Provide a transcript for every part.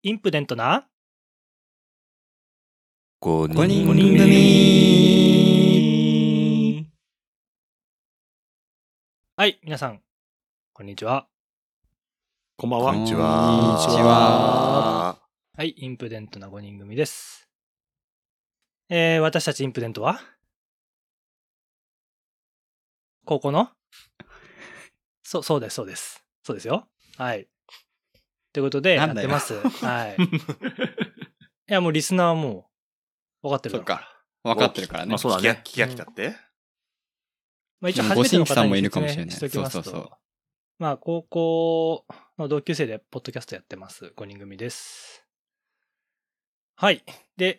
インプデントな？5 5人人組組はい、皆さん、こんにちは。こんばんは。こんにちこんは。にちは。はい、インプデントな5人組です。えー、私たちインプデントは？高校の？そう、そうです、そうです。そうですよ。はい。ということで、やってます。はい。いや、もうリスナーはもう、分かってるそっか。分かってるからね。まあそうだね。聞き飽きたってまあ一応初めての方にご新規さんもいるかもしれない説明しておきますとそうそうそうまあ高校の同級生でポッドキャストやってます5人組です。はい。で、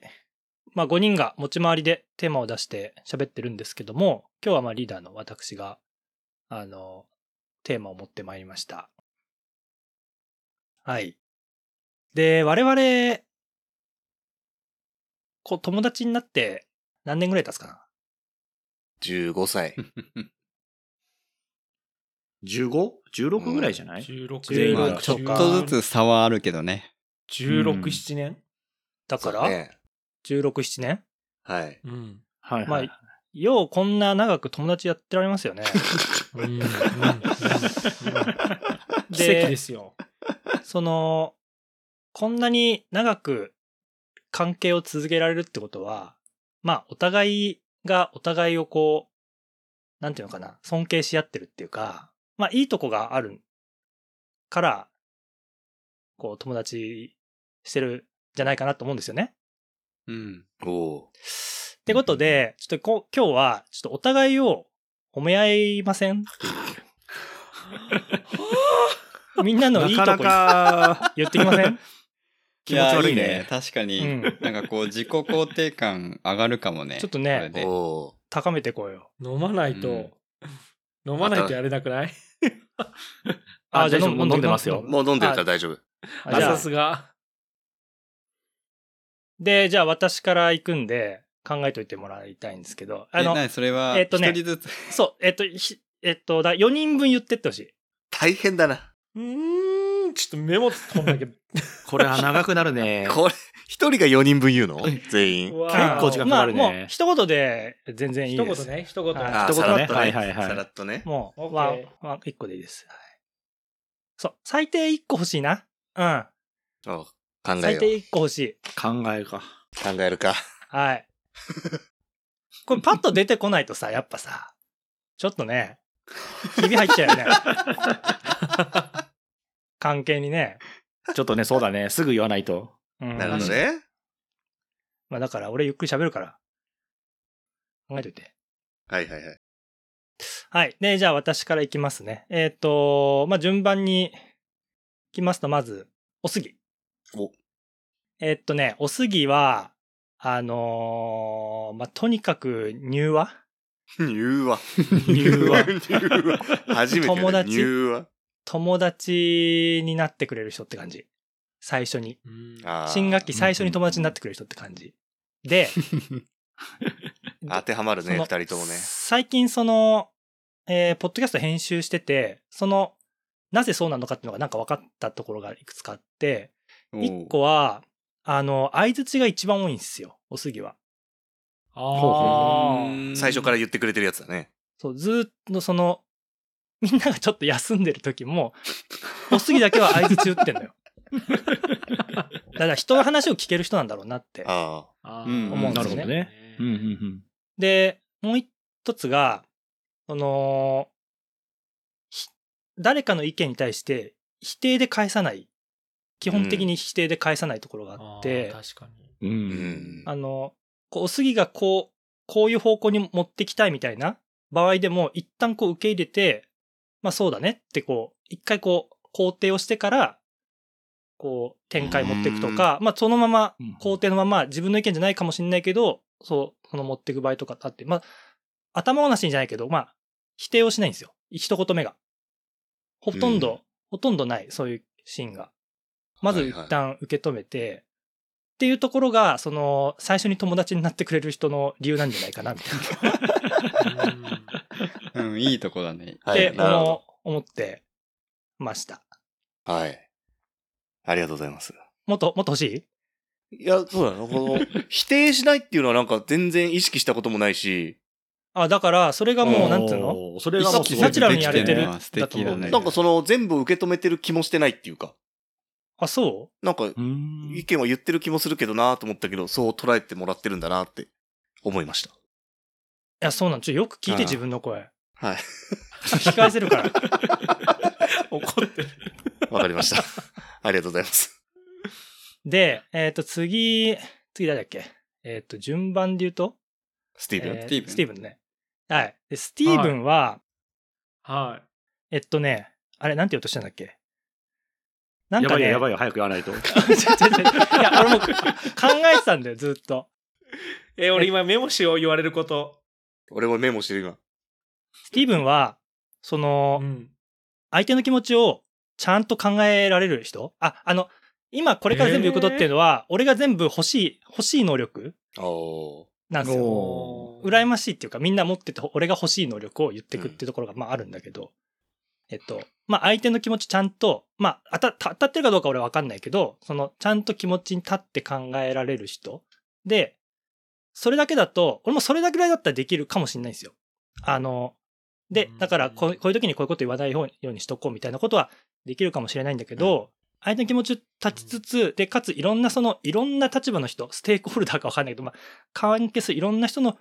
まあ5人が持ち回りでテーマを出して喋ってるんですけども、今日はまあリーダーの私が、あの、テーマを持ってまいりました。はい。で、我々、こう友達になって何年ぐらい経つかな ?15 歳。15?16 ぐらいじゃない？16前後まあ、ちょっとずつ差はあるけどね。16、うん7年？だから、ね。16、7年？はい。うん。はいまあはい。ようこんな長く友達やってられますよね。うんうんうん奇で跡ですよ。その、こんなに長く関係を続けられるってことは、まあ、お互いがお互いをこう、なんていうのかな、尊敬し合ってるっていうか、まあ、いいとこがあるから、こう、友達してるんじゃないかなと思うんですよね。うん。おうってことで、ちょっとこ今日は、ちょっとお互いを褒め合いませんっていう。みんなのいいとこなかなか、言ってきません？気持ち悪いねやね。確かに、うんなんかこう、自己肯定感上がるかもね。ちょっとね高めてこうよ。飲まないと、飲まないとやれなくない？あ、じゃあじゃあもう飲んでますよ。もう飲んでるから大丈夫。あさすが。で、じゃあ私から行くんで、考えといてもらいたいんですけど、あえ、の、なにそれは、一えっとね人ずつ？そう、えっと、ひえっと、だ4人分言ってってほしい。大変だな。うーん、ちょっとメモ取んなきゃ。これは長くなるね。これ、一人が4人分言うの？全員。わ結構時間かかるねまあ、もう、一言で全然いい一です。言ね、一言。はいあ一言ねさらっとはいはいはいさらっとね。もう、オッケー one、one、一個でいいです。はいそう、最低一個欲しいな。うん。おう考えよう。最低一個欲しい。考えか。考えるか。はい。これパッと出てこないとさ、やっぱさ、ちょっとね、ひび入っちゃうよね。関係にね。ちょっとね、そうだね。すぐ言わないと。うんなるほどね。まあだから俺ゆっくり喋るから。考えといて。はいはいはい。はい。で、じゃあ私からいきますね。えっ、と、まあ順番にいきますと、まず、おすぎ。おえっとね、おすぎは、あのーまあとにかく柔和言うわ。言うわ言うわ。初めて友達。友達になってくれる人って感じ。最初に。新学期最初に友達になってくれる人って感じ。で、当てはまるね、その二人ともね。最近その、えーポッドキャスト編集してて、その、なぜそうなのかっていうのがなんか分かったところがいくつかあって、一個は、あの、相づちが一番多いんですよ、おすぎは。あうん最初から言ってくれてるやつだね。そう、ずーっとその、みんながちょっと休んでる時も、おすぎだけは相づち打ってんのよ。だから人の話を聞ける人なんだろうなって。ああうん思うんですよねなるほどね。うんうんうん。で、もう一つが、その、ひ誰かの意見に対して否定で返さない。基本的に否定で返さないところがあって、確かに。う。あ。うんん。あの、こうおすぎがこう、こういう方向に持ってきたいみたいな場合でも、一旦こう受け入れて、まあそうだねってこう、一回こう、肯定をしてから、こう、展開持っていくとか、まあそのままうん、肯定のまま自分の意見じゃないかもしれないけど、そう、その持っていく場合とかあって、まあ、頭ごなしにじゃないけど、まあ、否定をしないんですよ。一言目が。ほとんど、うんほとんどない、そういうシーンが。まずはいはい一旦受け止めて、っていうところが、その、最初に友達になってくれる人の理由なんじゃないかな、みたいな。うん、いいとこだね。はってい。なるほ思思ってました。ど。はい。ありがとうございます。もっと、もっと欲しい？いや、そうだな。この、否定しないっていうのはなんか全然意識したこともないし、あ、だから、それがもう、うんなんつうの？それがもうナチュラルにやれてるできのは素敵だね。なんかその全部受け止めてる気もしてないっていうか、あ、そう？なんか意見は言ってる気もするけどなと思ったけど、そう捉えてもらってるんだなって思いました。いや、そうなんちょ、よく聞いて自分の声。はい。聞き返せるから。怒ってる。わかりました。ありがとうございます。で、えっ、と、次、次誰だっけ？えっ、と、順番で言うと、スティーブン？えースティーブンスティーブンね。はい。で、スティーブンは、はえっとね、あれ、なんて言おうとしたんだっけ？なんやかね、ばいよやばいよ、早く言わないと。いや、俺も考えてたんだよ、ずっと。い。え、俺今メモしよう言われること。俺もメモしてる今。スティーブンは、そのう、ん。相手の気持ちをちゃんと考えられる人？あ、あの、今これから全部言うことっていうのは、俺が全部欲しい、欲しい能力。なんですよ。お羨ましいっていうか、みんな持ってて、俺が欲しい能力を言ってくっていうところが、まああるんだけど、えっと、まあ相手の気持ちちゃんと、まあ当たってるかどうか俺はわかんないけど、その、ちゃんと気持ちに立って考えられる人。で、それだけだと、俺もそれだけぐらいだったらできるかもしれないんですよ。あの、でうん、だからこう、こういう時にこういうこと言わないようにしとこうみたいなことはできるかもしれないんだけど、相手の気持ちを立ちつつ、で、かついろんなその、いろんな立場の人、ステークホルダーかわかんないけど、まあ、関係するいろんな人の、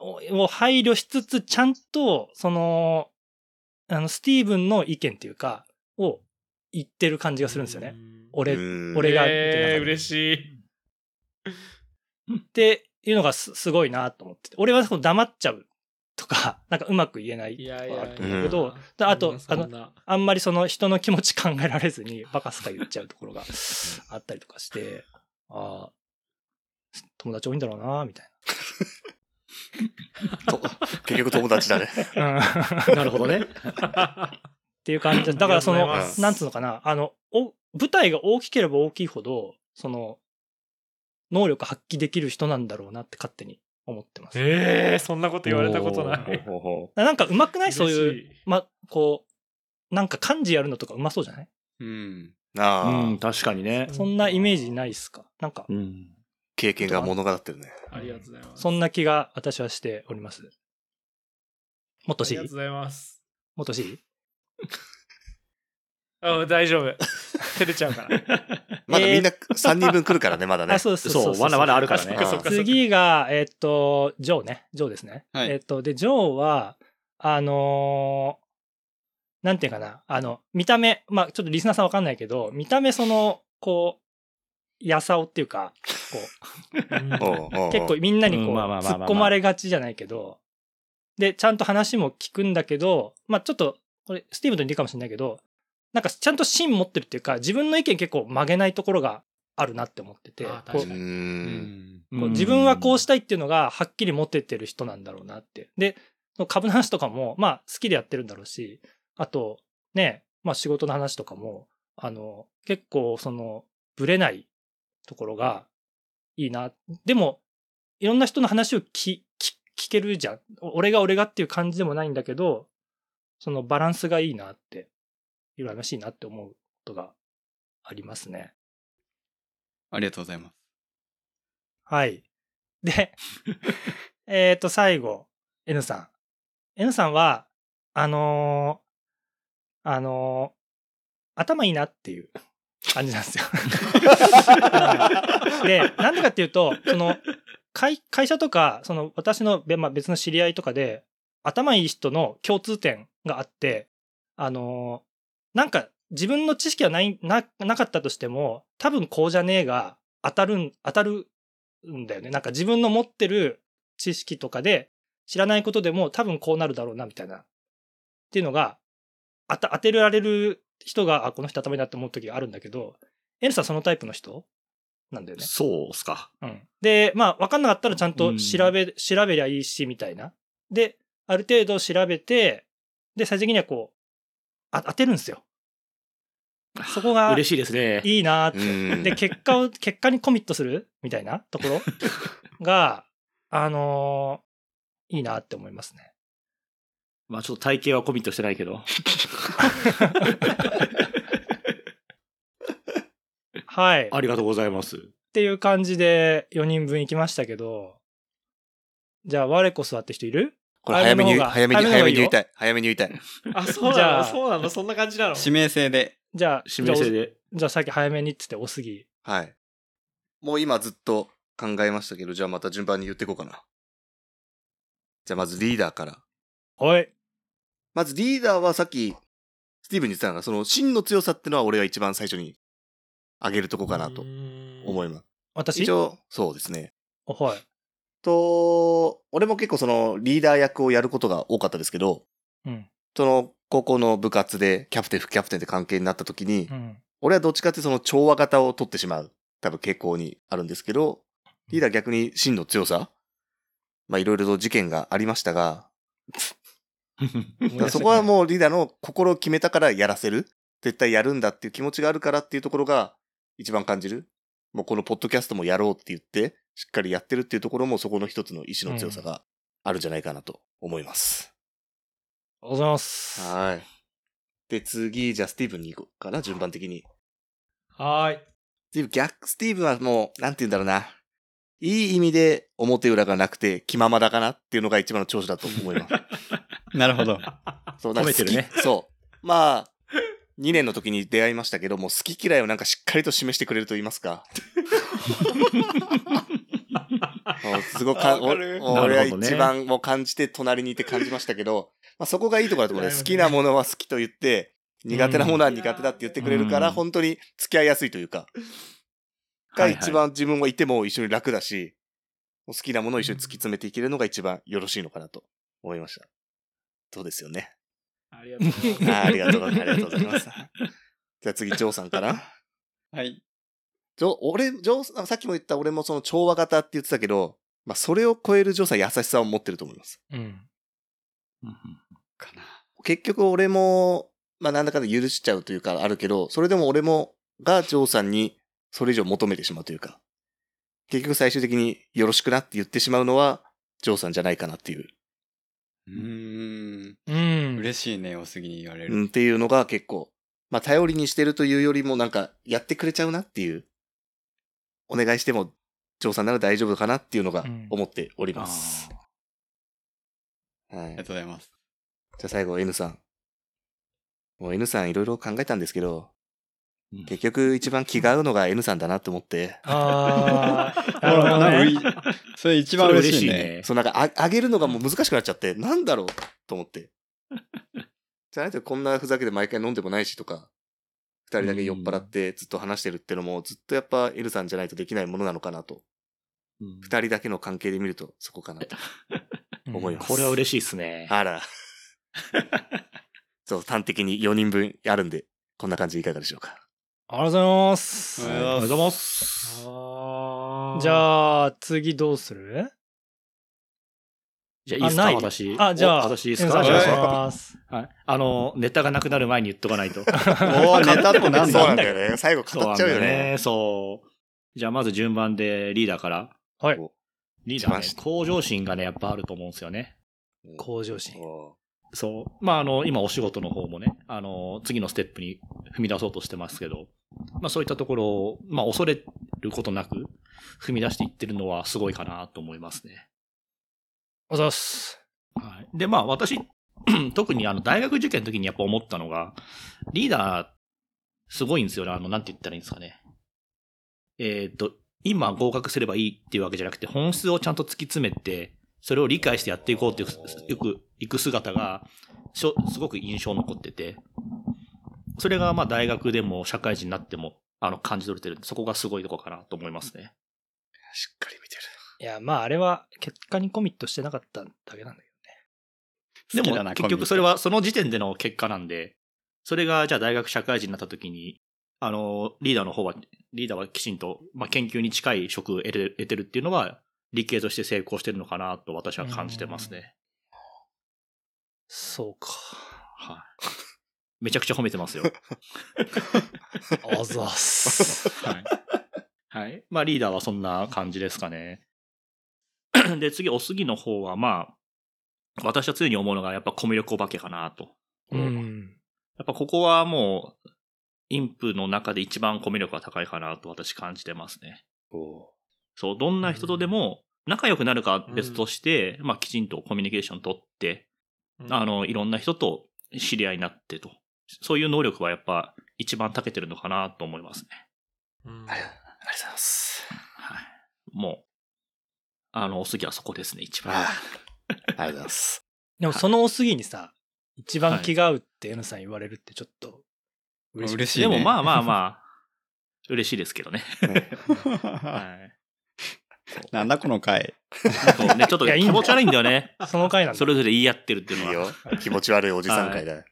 を配慮しつつ、ちゃんと、その、あの、スティーブンの意見っていうか、を言ってる感じがするんですよね。俺、うん俺がえー、嬉しい。っていうのがすすごいなと思ってて。俺はその黙っちゃうとか、なんかうまく言えないいやいやいや。とかあると思うけど、であと、あの、あんまりその人の気持ち考えられずにバカすか言っちゃうところが あったりとかして、ああ、友達多いんだろうなみたいと 結局友達だね。な。うんなるほどね。っていう感じで、だからそのなんつうのかな、あの、お舞台が大きければ大きいほど、その、能力発揮できる人なんだろうなって勝手に思ってます。えー、そんなこと言われたことない。なんか上手くない？そういう、ま、こう、なんか漢字やるのとか上手そうじゃない？うん。ああ、ううん、確かにね。そんなイメージないっすか？なんか、うん。経験が物語ってるね。ありがとうございます。そんな気が私はしております。もっとしい？ありがとうございます。もっとしい？あ大丈夫。照れちゃうから。まだみんな3人分来るからね、まだねあ、。そうです。そう、まだまだあるからね次が、えっと、ジョーね。ジョーですね。はいえっと、で、ジョーは、あのーなんていうかな、あの、見た目、まあちょっとリスナーさんわかんないけど、見た目その、こう、やさおっていうか、こう。結構みんなにこう、突っ込まれがちじゃないけど、で、ちゃんと話も聞くんだけど、まあちょっと、これ、スティーブンと似てるかもしれないけど、なんかちゃんと芯持ってるっていうか、自分の意見結構曲げないところがあるなって思ってて、こう自分はこうしたいっていうのがはっきり持ててる人なんだろうなって。で、株の話とかも、まあ好きでやってるんだろうし、あと、ね、まあ仕事の話とかも、あの、結構その、ぶれないところがいいな。でも、いろんな人の話を聞けるじゃん。俺が俺がっていう感じでもないんだけど、そのバランスがいいなって、羨ましいなって思うことがありますね。ありがとうございます。はい。で、えっと、最後、N さん。N さんは、あのーあのー頭いいなっていう感じなんですよ。で、なんでかっていうと、その、会会社とか、その、私の、まあ、別の知り合いとかで、頭いい人の共通点があって、あのーなんか、自分の知識はない、な、なかったとしても、多分こうじゃねえが、当たるん、当たるんだよね。なんか自分の持ってる知識とかで、知らないことでも多分こうなるだろうな、みたいな。っていうのが、当てられる人が、あ、この人頭いいなって思う時があるんだけど、エンさんそのタイプの人なんだよね。そうっすか。うん。で、まあ、わかんなかったらちゃんとうん調べ、調べりゃいいし、みたいな。で、ある程度調べて、で、最終的にはこう、あ当てるんですよ。そこが嬉しいですね。いいなーって。うんで、結果を、結果にコミットするみたいなところが、あのーいいなって思いますね。まあちょっと体型はコミットしてないけど。はい。っありがとうございます。ていう感じで4人分行きましたけど、じゃあ我こそはって人いる？これ早めに早早めに、早めに言いたい。早めに言いたい。あ、そうじゃあなのそうなの？そんな感じなの？指名制で。じゃあ、指名制で。じゃあさっき早めにって言って、おすぎ。はい。もう今ずっと考えましたけど、じゃあまた順番に言っていこうかな。じゃあまずリーダーから。はい。まずリーダーはさっき、スティーブンに言ってたのが、その真の強さってのは俺が一番最初に挙げるとこかなと思います。私？一応、そうですね。はい。と、俺も結構そのリーダー役をやることが多かったですけど、うん。その高校の部活でキャプテン、副キャプテンって関係になった時に、うん。俺はどっちかってその調和型を取ってしまう、多分傾向にあるんですけど、リーダー逆に真の強さまあいろいろと事件がありましたが、そこはもうリーダーの心を決めたからやらせる。絶対やるんだっていう気持ちがあるからっていうところが一番感じる。もうこのポッドキャストもやろうって言って、しっかりやってるっていうところもそこの一つの意志の強さがあるんじゃないかなと思います。ありがとうございます。はい。で、次、じゃあスティーブンに行こうかな、順番的に。はーい。スティーブ、逆、スティーブンはもう、なんて言うんだろうな。いい意味で表裏がなくて気ままだかなっていうのが一番の長所だと思います。なるほど。そう、褒めてるね好きそう。まあ、2年の時に出会いましたけども、好き嫌いをなんかしっかりと示してくれると言いますか。もうすごくかわかるお俺はなるほどね一番もう感じて隣にいて感じましたけど、まあ、そこがいいところだと思うね。好きなものは好きと言って、苦手なものは苦手だって言ってくれるから、うん本当に付き合いやすいというか、がはいはい一番自分はいても一緒に楽だし、好きなものを一緒に突き詰めていけるのが一番よろしいのかなと思いました。そうですよね。ありがとうございます。あーありがとうございます。ありがとうございます。じゃあ次、ジョーさんかな。はい。ジョー、俺、ジョーさん、さっきも言った俺もその調和型って言ってたけど、まあそれを超えるジョーさん優しさを持ってると思います。うん。かな。結局俺も、まあなんだかんだ許しちゃうというかあるけど、それでも俺も、がジョーさんにそれ以上求めてしまうというか、結局最終的によろしくなって言ってしまうのは、ジョーさんじゃないかなっていう、うーん。うん。嬉しいね、おすぎに言われる。うん、っていうのが結構、まあ頼りにしてるというよりもなんか、やってくれちゃうなっていう、お願いしても、ジョーさんなら大丈夫かなっていうのがうん思っておりあます。はい。ありがとうございます。じゃあ最後 N さん。もう N さんいろいろ考えたんですけど、うん結局一番気が合うのが N さんだなって思って、ああ、なるほどね。それ一番嬉しいね。そうなんかあ上げるのがもう難しくなっちゃって、なんだろうと思って。じゃないとこんなふざけて毎回飲んでもないしとか、二人だけ酔っ払ってずっと話してるってのもずっとやっぱ N さんじゃないとできないものなのかなと。うん二人だけの関係で見るとそこかなと 思います。これは嬉しいっすね。あら。そう、端的に4人分あるんで、こんな感じでいかがでしょうか。ありがとうございます。ありがとうございます。あじゃあ、次どうする？じゃあいいっすか？私。あ、じゃあ、お私いいっすか？お願いしじゃあます。はい。あの、ネタがなくなる前に言っとかないと。おー、ネタってなんそうなだんだよね。最後語っちゃうよね。そう。じゃあまず順番でリーダーから。はい。リーダー向上心がね、やっぱあると思うんですよね。向上心。おそう。まあ、あの、今お仕事の方もね、あの、次のステップに踏み出そうとしてますけど、まあそういったところを、まあ恐れることなく踏み出していってるのはすごいかなと思いますね。おざっす。はい。で、まあ私、特にあの大学受験の時にやっぱ思ったのが、リーダー、すごいんですよね。あの、なんて言ったらいいんですかね。えっ、と、今合格すればいいっていうわけじゃなくて、本質をちゃんと突き詰めて、それを理解してやっていこうっていう、よく行く姿が、すごく印象残ってて、それがまあ大学でも社会人になっても、あの、感じ取れてるんで、そこがすごいとこかなと思いますね。しっかり見てる。いや、まあ、あれは結果にコミットしてなかっただけなんだけでも好きだな結局それはその時点での結果なんで、それがじゃあ大学社会人になった時に、あの、リーダーの方は、リーダーはきちんと、まあ、研究に近い職を得て得てるっていうのは、理系として成功してるのかなと私は感じてますね。ど。そうか。はい。めちゃくちゃ褒めてますよ。おざっす。はい。はい。まあ、リーダーはそんな感じですかね。で、次、お杉の方は、まあ、私は常に思うのが、やっぱコミュ力お化けかなと。うん。やっぱここはもう、インプの中で一番コミュ力が高いかなと私感じてますね。おそう、どんな人とでも仲良くなるかは別として、まあきちんとコミュニケーション取って、あの、いろんな人と知り合いになってと。そういう能力はやっぱ一番長けてるのかなと思いますね。うんありがとうございます。はい。もう、あの、おすぎはそこですね、一番。ありがとうございます。でもそのおすぎにさ、一番気が合うって N さん言われるってちょっと嬉しい。嬉しいね。でもまあまあまあ、嬉しいですけどね。ねあ。はい。なんだこの回。ね、ちょっと気持ち悪いんだよね。その回なんだ。それぞれ言い合ってるっていいういのは。よ。気持ち悪いおじさん会だ。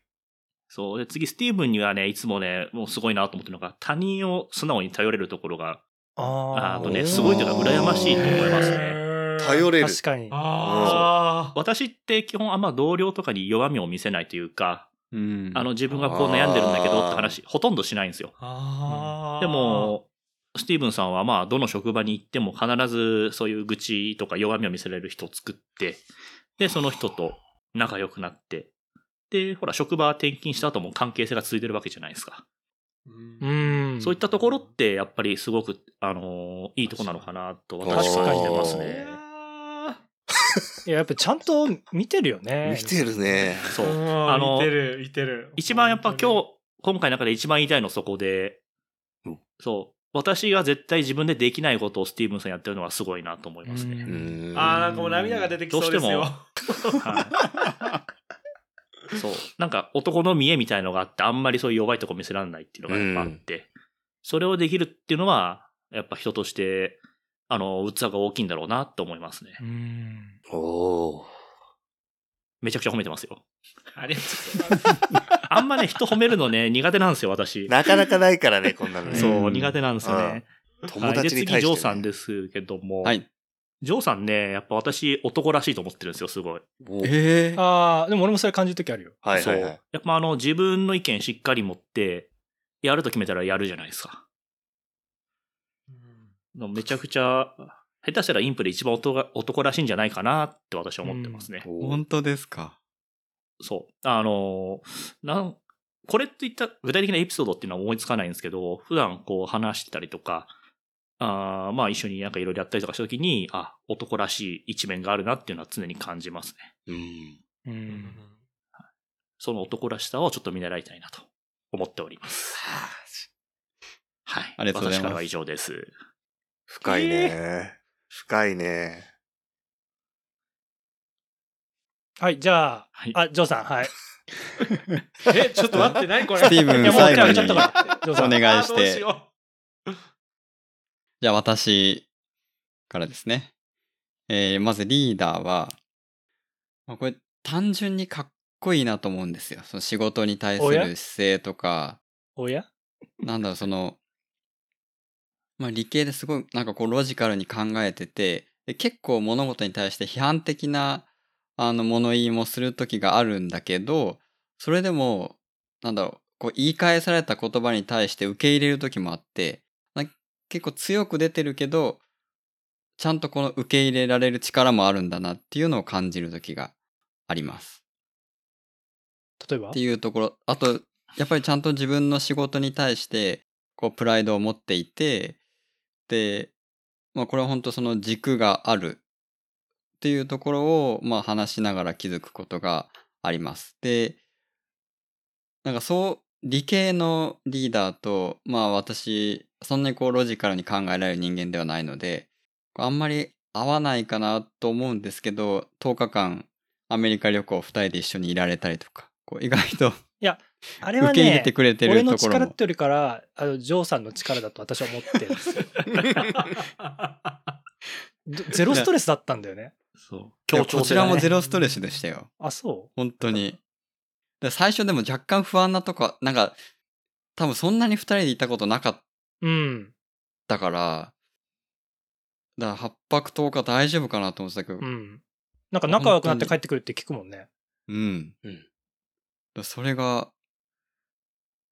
そう。で、次、スティーブンにはね、いつもね、もうすごいなと思ってるのが、他人を素直に頼れるところが、ああとね、すごいというか、羨ましいと思いますね。頼れる。確かに。ああ。私って基本あんま同僚とかに弱みを見せないというか、うん。あの、自分がこう悩んでるんだけどって話、ほとんどしないんですよ。ああ。で、も、スティーブンさんはまあ、どの職場に行っても必ずそういう愚痴とか弱みを見せられる人を作って、で、その人と仲良くなって、で、ほら、職場転勤した後も関係性が続いてるわけじゃないですか。うんうん。そういったところって、やっぱりすごく、あのーいいとこなのかなと私は確かに感じてますいね。やいや、やっぱちゃんと見てるよね。見てるね。そう。ーあの見てる、見てる。一番やっぱ今日、今回の中で一番言いたいのはそこでうん、そう。私が絶対自分でできないことをスティーブンさんやってるのはすごいなと思いますうね。ああ、なんかもう涙が出てきそうですよ。はい。そう。なんか男の見栄みたいのがあって、あんまりそういう弱いとこ見せられないっていうのがやっぱあって、それをできるっていうのは、やっぱ人として、あの、器が大きいんだろうなと思いますね。うん。おーめちゃくちゃ褒めてますよ。ありがとうございます。あんまね、人褒めるのね、苦手なんですよ、私。なかなかないからね、こんなのね。そう、苦手なんですよね。友達に対してね。ジョーさんですけども、はい。ジョーさんね、やっぱ私、男らしいと思ってるんですよ、すごい。おええああ、でも俺もそれ感じるときあるよ。そう。はいはいはい。やっぱあの、自分の意見しっかり持って、やると決めたらやるじゃないですか。めちゃくちゃ、下手したらインプで一番男が男らしいんじゃないかなって私は思ってますね。おー本当ですか？そう。あの、なん、これっていった具体的なエピソードっていうのは思いつかないんですけど、普段こう話してたりとか、あーまあ一緒になんかいろいろやったりとかしたときに、あ、男らしい一面があるなっていうのは常に感じますね。うん。うん。その男らしさをちょっと見習いたいなと思っております。はい。ありがとうございます私からは以上です。深いね。深いね。はい、じゃあ、はいあ、ジョーさん、はい。え、ちょっと待って、何これ。スティーブン最後に。お願いして。よじゃあ私からですね。えー、まずリーダーは、まあ、これ単純にかっこいいなと思うんですよ。その仕事に対する姿勢とか、おや？なんだろう、その、まあ理系ですごいなんかこうロジカルに考えてて、で結構物事に対して批判的なあの物言いもする時があるんだけど、それでも、なんだろう、こう言い返された言葉に対して受け入れる時もあって、な結構強く出てるけど、ちゃんとこの受け入れられる力もあるんだなっていうのを感じる時があります。例えば？っていうところ、あと、やっぱりちゃんと自分の仕事に対して、こう、プライドを持っていて、で、まあ、これは本当その軸があるっていうところを、まあ、話しながら気づくことがあります。で、なんかそう、理系のリーダーと、まあ私、そんなにこうロジカルに考えられる人間ではないので、あんまり合わないかなと思うんですけど、10日間アメリカ旅行2人で一緒にいられたりとか、こう意外とあれはね受け入れて、くれてる俺のところも力って。よりから、あの、ジョーさんの力だと私は思ってるんです ゼロストレスだったんだよね。そう。いや強調こちらもゼロロストレスでしたよ。あ、そ本当に。で最初でも若干不安なとこ、なんか、多分そんなに2人でいたことなかっううん。たから、だから8泊10日大丈夫かなと思ってたけど、うん。なんか仲良くなって帰ってくるって聞くもんね。うん。うんだそれが、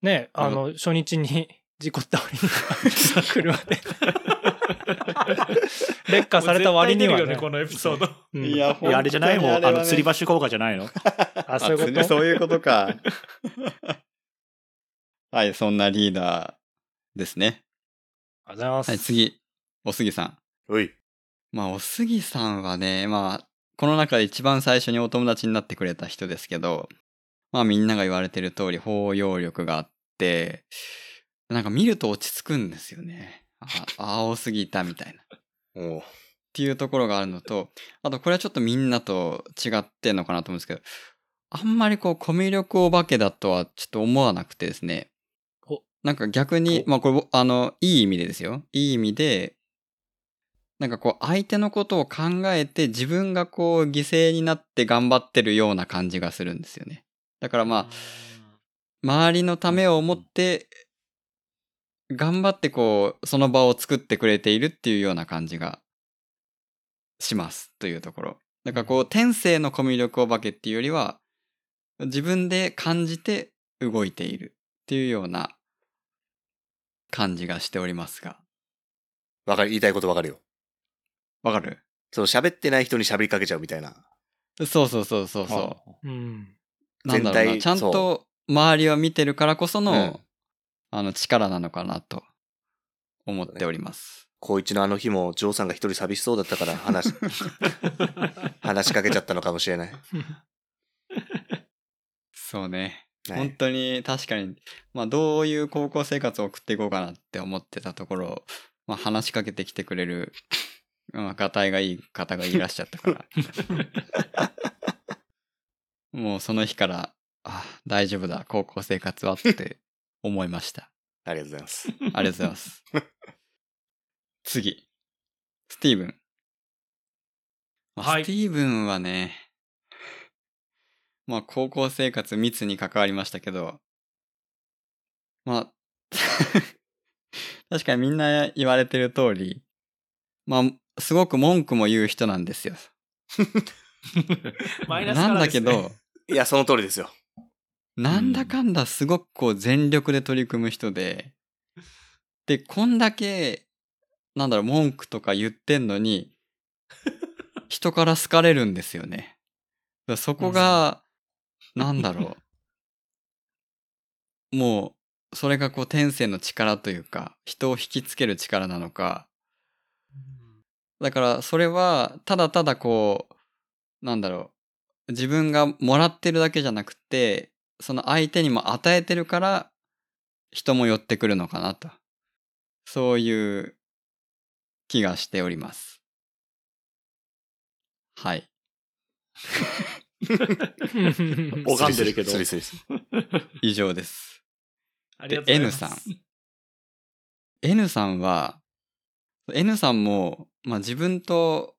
ね、あの、初日に事故った割には、車で。劣化された割にはね。ね、このエピソード。うんいやいや、あれじゃないもん。あ本当にあの、吊り橋効果じゃないの？あ、そういうこあとそういうことか。はい、そんなリーダーですね。ありがとうございます。はい、次、おすぎさん。おい。まあ、おすぎさんはね、まあ、この中で一番最初にお友達になってくれた人ですけど、まあみんなが言われてる通り包容力があって、なんか見ると落ち着くんですよね。あ、青すぎたみたいな。っおうていうところがあるのと、あとこれはちょっとみんなと違ってんのかなと思うんですけど、あんまりこうコミュ力お化けだとはちょっと思わなくてですねお。なんか逆に、まあこれ、あの、いい意味でですよ。いい意味で、なんかこう相手のことを考えて自分がこう犠牲になって頑張ってるような感じがするんですよね。だからまあ、周りのためを思って、頑張ってこう、その場を作ってくれているっていうような感じがしますというところ。だからこう、天性のコミュ力お化けっていうよりは、自分で感じて動いているっていうような感じがしておりますが。わかる、言いたいことわかるよ。わかる？その喋ってない人に喋りかけちゃうみたいな。そうそうそうそうそう。うん。なんだろうな、全体ちゃんと周りを見てるからこその、うんあの力なのかなと思っております。高一のあの日も、ジョーさんが一人寂しそうだったから話、話しかけちゃったのかもしれない。そうね。はい本当に確かに、まあどういう高校生活を送っていこうかなって思ってたところ、まあ話しかけてきてくれる、まあ、がたいがいい方がいらっしゃったから。もうその日から、あ、大丈夫だ、高校生活はって思いました。ありがとうございます。ありがとうございます。次。スティーブン。まあはいスティーブンはね、まあ高校生活密に関わりましたけど、まあ、確かにみんな言われてる通り、まあ、すごく文句も言う人なんですよ。マイナスなんだけど、いや、その通りですよ。なんだかんだすごくこう全力で取り組む人で、で、こんだけ、なんだろう、文句とか言ってんのに、人から好かれるんですよね。そこが、なんだろう。もう、それがこう天性の力というか、人を引きつける力なのか、だからそれはただただこうなんだろう。自分がもらってるだけじゃなくてその相手にも与えてるから人も寄ってくるのかなと。そういう気がしております。はい。拝んでるけど。スリスリスリ以上です。ありがとうござい N。さん。N さんは N さんも、まあ、自分と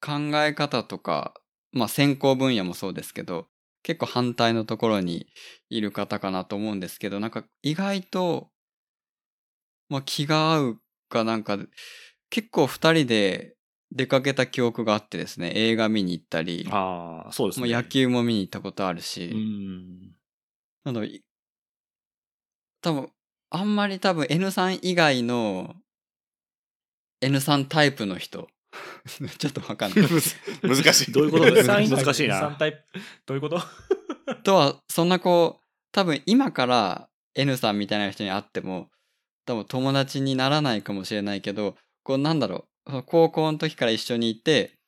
考え方とか、まあ、専攻分野もそうですけど結構反対のところにいる方かなと思うんですけどなんか意外と、まあ、気が合うかなんか結構二人で出かけた記憶があってですね映画見に行ったり、ああ、そうですね。まあ野球も見に行ったことあるし、うん。なので、多分、あんまり多分 N さん以外の N さんタイプの人。ちょっとわかんない。難しい。どういうこと？ですか三難しいな三タイプ？どういうこと？とは、そんなこう、多分今から N さんみたいな人に会っても、多分友達にならないかもしれないけど、こうなんだろう、高校の時から一緒にいて、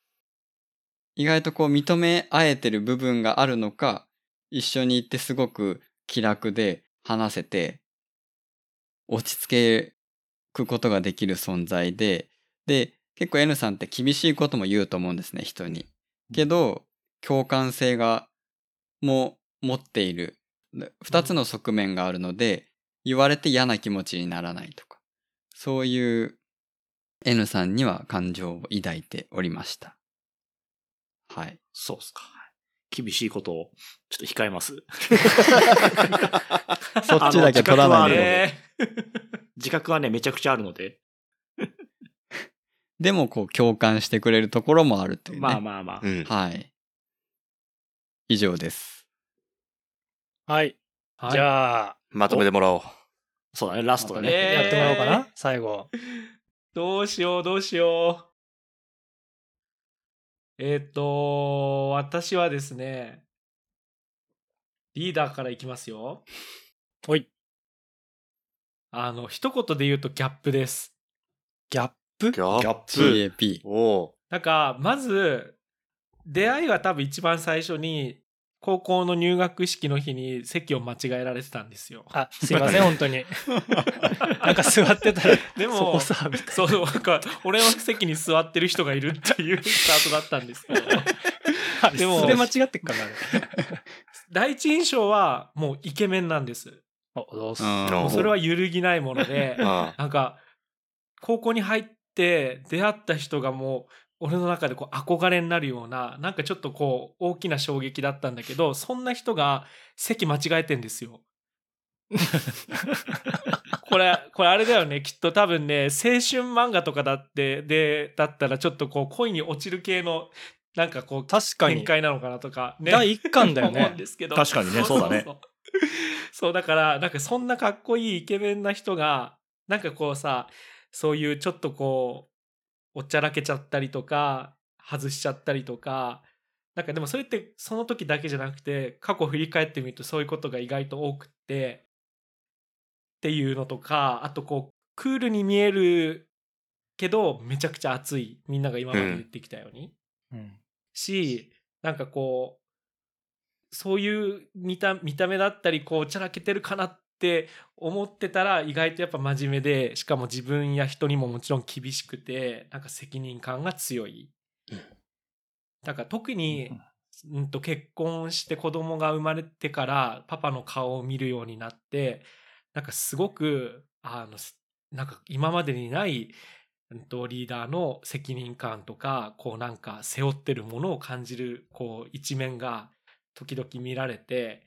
意外とこう認め合えてる部分があるのか、一緒にいてすごく気楽で話せて、落ち着けくことができる存在で、で、結構 N さんって厳しいことも言うと思うんですね、人に。けど、共感性が、も持っている。二つの側面があるので、言われて嫌な気持ちにならないとか。そういう N さんには感情を抱いておりました。はい。そうっすか。厳しいことをちょっと控えます。そっちだけ取らないで。え 自覚はね、めちゃくちゃあるので。でも、こう、共感してくれるところもあるというね。まあまあまあ。うん。はい。以上です。はい。ーじゃあ、まとめてもらおう。そうだね、ラストだね。えーやってもらおうかな、最後。どうしよう、どうしよう。えっ、と、私はですね、リーダーからいきますよ。おい。あの、一言で言うとギャップです。ギャップ？ギャッギャップ。GAP。なんか、まず、出会いは多分一番最初に、高校の入学式の日に席を間違えられてたんですよ。あ、すいません、本当に。なんか座ってたら、でもそこさ、みたいな。そう、なんか、俺の席に座ってる人がいるっていうスタートだったんですけど、でもそれ間違ってっかな。第一印象はもうイケメンなんです。あ、どうすうんもうそれは揺るぎないもので、あなんか、高校に入って出会った人がもう、俺の中でこう憧れになるような、なんかちょっとこう、大きな衝撃だったんだけど、そんな人が席間違えてんですよ。これ、これあれだよね。きっと多分ね、青春漫画とかだって、で、だったらちょっとこう、恋に落ちる系の、なんかこう、確かに展。開なのかなとか、ね。第一巻だよね。ですけど。確かにねそうだねそうそうだから、なんかそんなかっこいいイケメンな人が、なんかこうさ、そういうちょっとこう、おっちゃらけちゃったりとか、外しちゃったりとか、なんかでもそれってその時だけじゃなくて、過去振り返ってみるとそういうことが意外と多くって、っていうのとか、あとこう、クールに見えるけど、めちゃくちゃ熱い。みんなが今まで言ってきたように。うんし、なんかこう、そういう見た見た目だったり、こう、ちゃらけてるかなって思ってたら、意外とやっぱ真面目で、しかも自分や人にももちろん厳しくて、なんか責任感が強い。だから特に、うんと結婚して子供が生まれてからパパの顔を見るようになってなんかすごくあのすなんか今までにない、うんと、リーダーの責任感とかこうなんか背負ってるものを感じるこう一面が時々見られて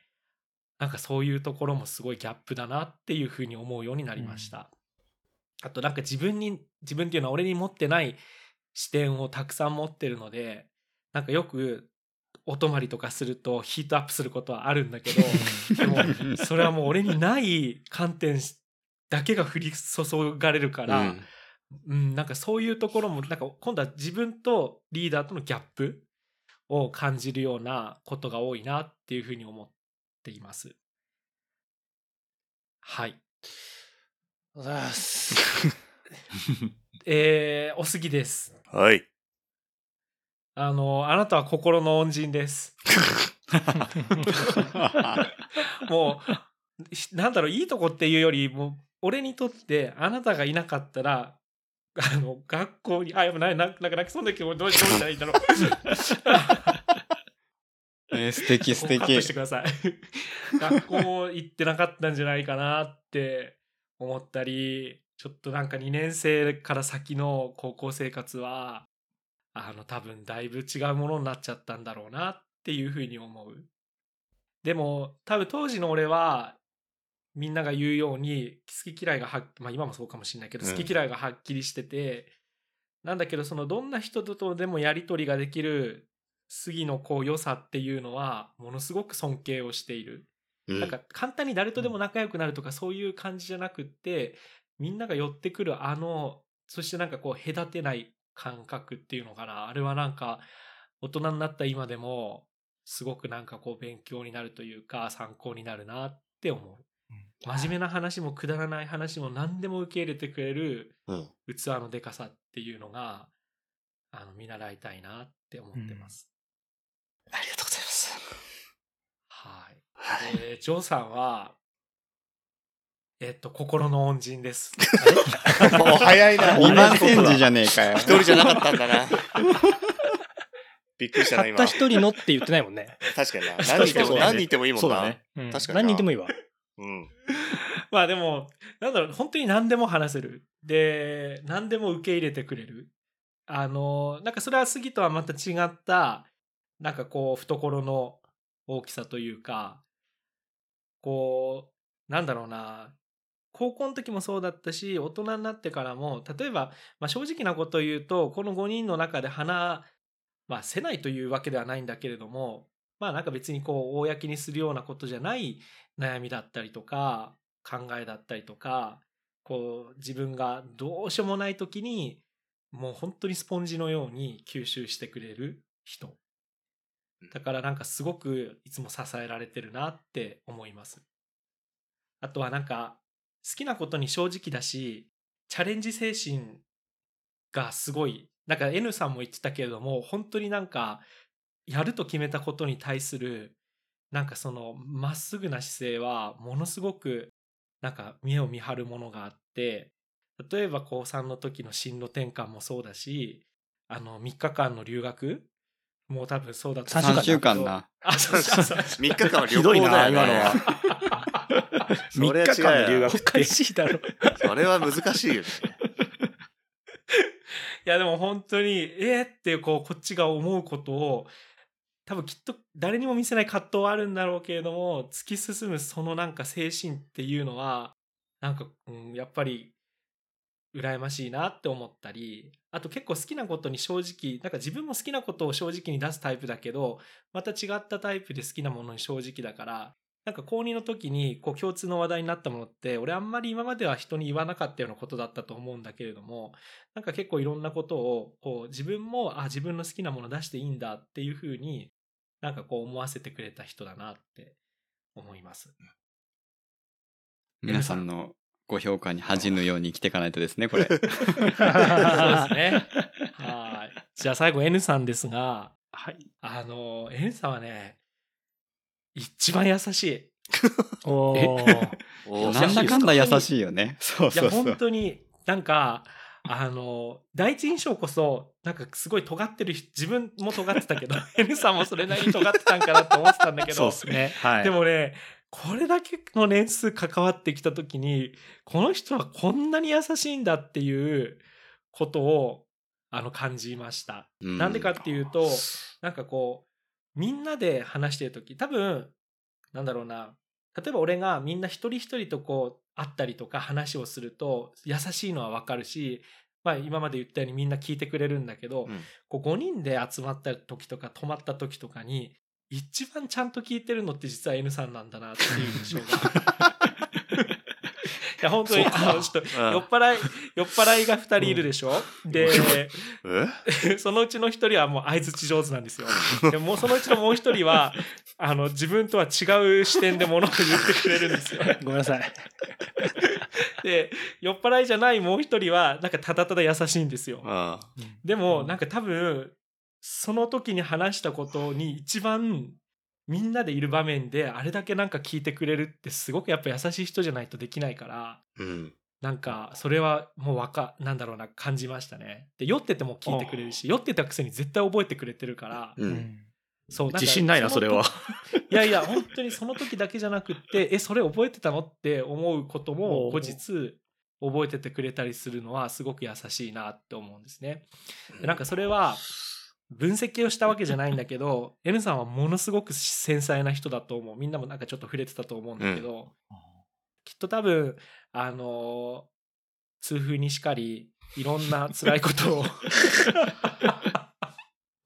なんかそういうところもすごいギャップだなっていうふうに思うようになりました。あとなんか自分に自分っていうのは俺に持ってない視点をたくさん持ってるのでなんかよくお泊まりとかするとヒートアップすることはあるんだけどで もそれはもう俺にない観点だけが降り注がれるから、うんうん、なんかそういうところもなんか今度は自分とリーダーとのギャップを感じるようなことが多いなっていうふうに思っています。はい。おはようございます。えー、おすぎです。はい。あの、あなたは心の恩人です。もう、しなんだろう、いいとこっていうより、もう、俺にとって、あなたがいなかったら、あの、学校に、あ、やばい、ななんか泣きそうだけど、どうどうしたらいいんだろう。えー素敵素 カット敵してください。学校行ってなかったんじゃないかなって思ったり、ちょっとなんか2年生から先の高校生活は、あの多分だいぶ違うものになっちゃったんだろうなっていうふうに思う。でも多分当時の俺はみんなが言うように好き嫌いがはっまあ今もそうかもしれないけどうん好き嫌いがはっきりしてて、なんだけどそのどんな人とでもやり取りができる杉のこう良さっていうのはものすごく尊敬をしている。うんなんか簡単に誰とでも仲良くなるとかそういう感じじゃなくってみんなが寄ってくるあのそしてなんかこう隔てない感覚っていうのかなあれはなんか大人になった今でもすごくなんかこう勉強になるというか参考になるなって思う。真面目な話もくだらない話も何でも受け入れてくれるうん。器のでかさっていうのがあの見習いたいなって思ってます。ありがとうございます。はい。はい。えージョーさんは、えっと、心の恩人です。もう早いな。二番煎じじゃねえかよ一人じゃなかったんだな。びっくりしたな、今たった。一人のって言ってないもんね。確かにな。何人いても、何人いてもいいもんな。そうだね。うん確かにな何人でもいいわ。うん。まあでも、なんだろう、本当に何でも話せる。で、何でも受け入れてくれる。あの、なんかそれは杉とはまた違った、なんかこう、懐の大きさというか、こう、なんだろうな、高校の時もそうだったし、大人になってからも、例えば、まあ、正直なことを言うと、この5人の中で話、まあ、せないというわけではないんだけれども、まあなんか別にこう、公にするようなことじゃない悩みだったりとか、考えだったりとか、こう、自分がどうしようもない時に、もう本当にスポンジのように吸収してくれる人。だからなんかすごくいつも支えられてるなって思います。あとはなんか好きなことに正直だしチャレンジ精神がすごいなんか N さんも言ってたけれども本当になんかやると決めたことに対するなんかそのまっすぐな姿勢はものすごくなんか目を見張るものがあって例えば高3の時の進路転換もそうだしあの3日間の留学もう多分そうだと思うん3だけど週間な。あそうそうそう3日間は旅ひどい行だよな今のね。は。それは違うよ3日間の留学おかしいだろ。それは難しいよね。いやでも本当にえー、ってこうこっちが思うことを多分きっと誰にも見せない葛藤はあるんだろうけれども突き進むそのなんか精神っていうのはなんか、うん、やっぱり羨ましいなって思ったりあと結構好きなことに正直なんか自分も好きなことを正直に出すタイプだけどまた違ったタイプで好きなものに正直だからなんか高2の時にこう共通の話題になったものって俺あんまり今までは人に言わなかったようなことだったと思うんだけれどもなんか結構いろんなことをこう自分もあ自分の好きなもの出していいんだっていうふうになんかこう思わせてくれた人だなって思います。皆さんのご評価に恥じぬように生きていかないとですね、これ。そうですね。はい。じゃあ最後 N さんですが、はい。あの N さんはね一番優しい。おー。おなんだかんだ優しいよね。そういやそうそう。本当になんかあの第一印象こそなんかすごい尖ってる人自分も尖ってたけど N さんもそれなりに尖ってたんかなって思ってたんだけどそうですね。はい。でもねこれだけの年数関わってきた時にこの人はこんなに優しいんだっていうことをあの感じました。うんなんでかっていうとなんかこうみんなで話してる時多分なんだろうな例えば俺がみんな一人一人とこう会ったりとか話をすると優しいのはわかるし、まあ、今まで言ったようにみんな聞いてくれるんだけど、うんこう5人で集まった時とか泊まった時とかに一番ちゃんと聞いてるのって実は N さんなんだなっていう印象が。いや本当にあのちょっとうん。酔っ払い酔っ払いが2人いるでしょ、でえ？そのうちの1人はもう相づち上手なんですよ。でもそのうちのもう1人はあの自分とは違う視点で物を言ってくれるんですよ。ごめんなさい。で酔っ払いじゃないもう1人はなんかただただ優しいんですよ。あでもなんか多分その時に話したことに一番みんなでいる場面であれだけなんか聞いてくれるってすごくやっぱ優しい人じゃないとできないからうん。なんかそれはもうわかなんだろうな感じましたねで酔ってても聞いてくれるし酔ってたくせに絶対覚えてくれてるからう。うんん。そう自信ないな、それは。いやいや本当にその時だけじゃなくってえそれ覚えてたのって思うことも後日覚えててくれたりするのはすごく優しいなって思うんですね。でなんかそれは分析をしたわけじゃないんだけど N さんはものすごく繊細な人だと思うみんなもなんかちょっと触れてたと思うんだけど、きっと多分あの痛風にしかりいろんな辛いことを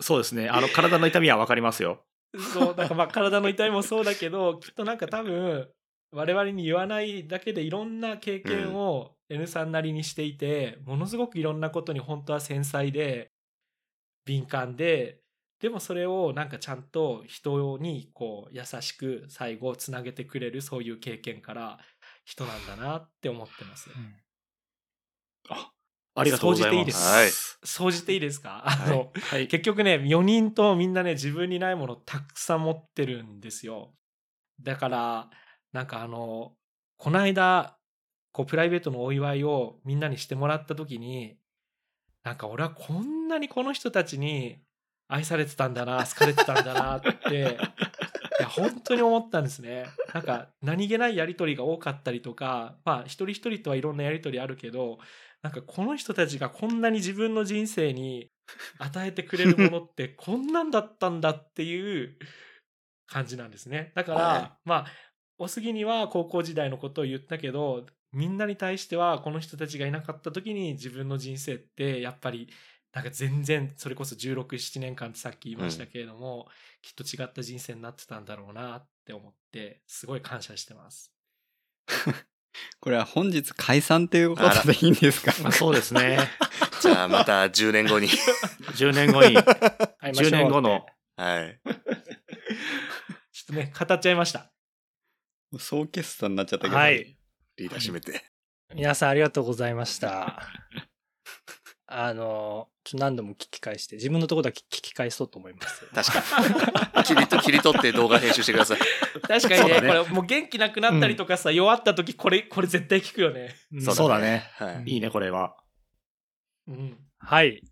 そうですね。あの、体の痛みはわかりますよ。そうなんかまあ体の痛みもそうだけどきっとなんか多分我々に言わないだけでいろんな経験を N さんなりにしていて、ものすごくいろんなことに本当は繊細で敏感ででもそれをなんかちゃんと人にこう優しく最後つなげてくれるそういう経験から人なんだなって思ってます。ありがとうござい総じていいでますす。総じていいですか、あの、はい。結局ね4人とみんなね自分にないものたくさん持ってるんですよだからなんかあのこの間こうプライベートのお祝いをみんなにしてもらった時になんか俺はこんなにこの人たちに愛されてたんだな 好かれてたんだなっていや本当に思ったんですねなんか何気ないやり取りが多かったりとかまあ一人一人とはいろんなやり取りあるけどなんかこの人たちがこんなに自分の人生に与えてくれるものって こんなんだったんだっていう感じなんですね。だから、はいまあお杉には高校時代のことを言ったけどみんなに対してはこの人たちがいなかった時に自分の人生ってやっぱりなんか全然それこそ1617年間ってさっき言いましたけれども、きっと違った人生になってたんだろうなって思ってすごい感謝してます。これは本日解散ということでいいんですか？まあそうですね。じゃあまた10年後に。10年後に、会いましょう10年後の、はい。ちょっとね語っちゃいました。総決算になっちゃったけど。はい。リーダー締めて。皆さんありがとうございました。あの、ちょ何度も聞き返して、自分のところだけ聞き返そうと思います。確かに。切りと切り取って動画編集してください。確かにねそうだねこれもう元気なくなったりとかさ、弱った時これこれ絶対効くよね、んそうだね。はい。いいね、これは。うん、はい。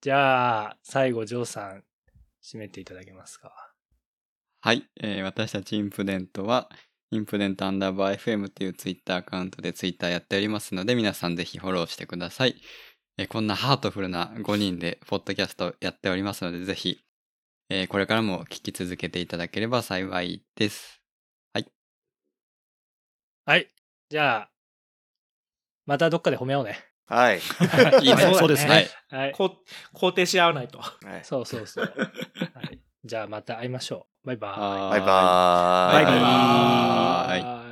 じゃあ、最後、ジョーさん、締めていただけますか。はい、えー私たちインプデントは、インプデントアンダーバー FM っていうツイッターアカウントでツイッターやっておりますので、皆さんぜひフォローしてください。えーこんなハートフルな5人でポッドキャストやっておりますので、ぜひ、えーこれからも聞き続けていただければ幸いです。はい。じゃあ、またどっかで褒めようね。はい。いいね。そうですねはい。肯定し合わないとはいそうそうそう。はい。じゃあ、また会いましょう。バイバイ。はーいバイバーイ。バイバイバイバーイはい